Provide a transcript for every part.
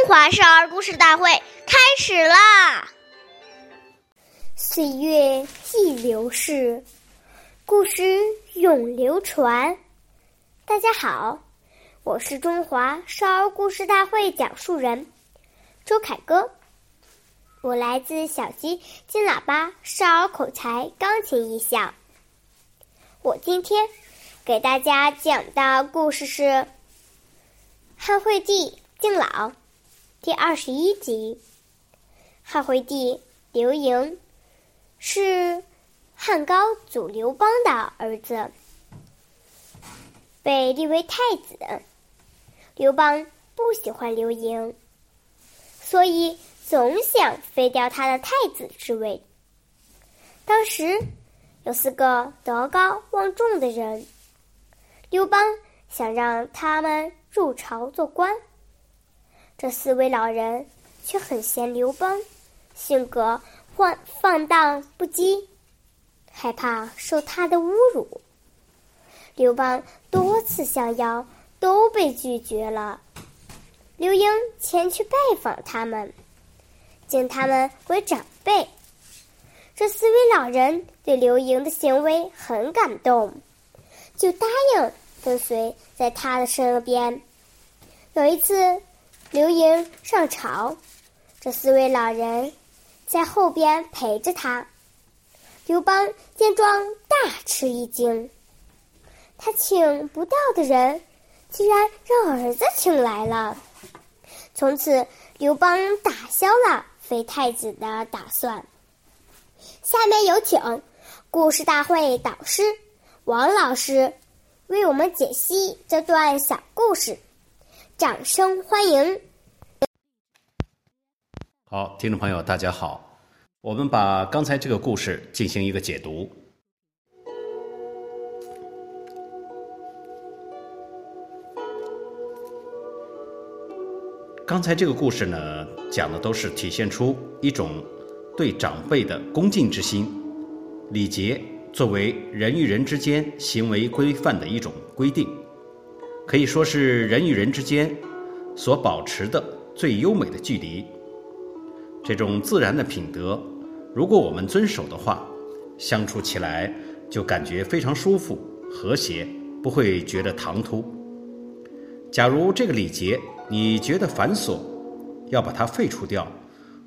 中华少儿故事大会开始啦！岁月易流逝，故事永流传。大家好，我是中华少儿故事大会讲述人周凯歌，我来自小鸡金喇叭少儿口才钢琴艺校。我今天给大家讲的故事是汉惠帝敬老。第二十一集，汉惠帝刘盈是汉高祖刘邦的儿子，被立为太子。刘邦不喜欢刘盈，所以总想废掉他的太子之位。当时有四个德高望重的人，刘邦想让他们入朝做官。这四位老人却很嫌刘邦性格放放荡不羁，害怕受他的侮辱。刘邦多次相邀都被拒绝了。刘英前去拜访他们，敬他们为长辈。这四位老人对刘盈的行为很感动，就答应跟随在他的身边。有一次。刘盈上朝，这四位老人在后边陪着他。刘邦见状大吃一惊，他请不到的人，竟然让儿子请来了。从此，刘邦打消了废太子的打算。下面有请故事大会导师王老师为我们解析这段小故事。掌声欢迎！好，听众朋友，大家好，我们把刚才这个故事进行一个解读。刚才这个故事呢，讲的都是体现出一种对长辈的恭敬之心，礼节作为人与人之间行为规范的一种规定。可以说是人与人之间所保持的最优美的距离。这种自然的品德，如果我们遵守的话，相处起来就感觉非常舒服、和谐，不会觉得唐突。假如这个礼节你觉得繁琐，要把它废除掉，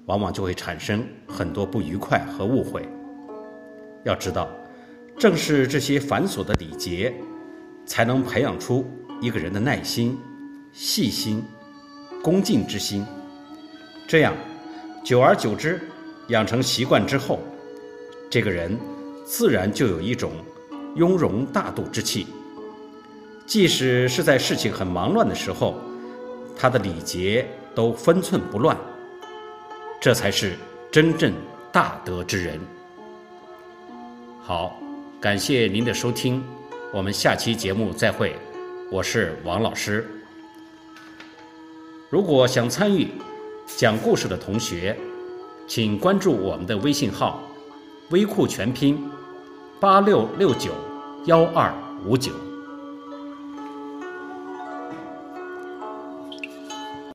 往往就会产生很多不愉快和误会。要知道，正是这些繁琐的礼节，才能培养出。一个人的耐心、细心、恭敬之心，这样久而久之养成习惯之后，这个人自然就有一种雍容大度之气。即使是在事情很忙乱的时候，他的礼节都分寸不乱，这才是真正大德之人。好，感谢您的收听，我们下期节目再会。我是王老师。如果想参与讲故事的同学，请关注我们的微信号“微库全拼八六六九幺二五九”。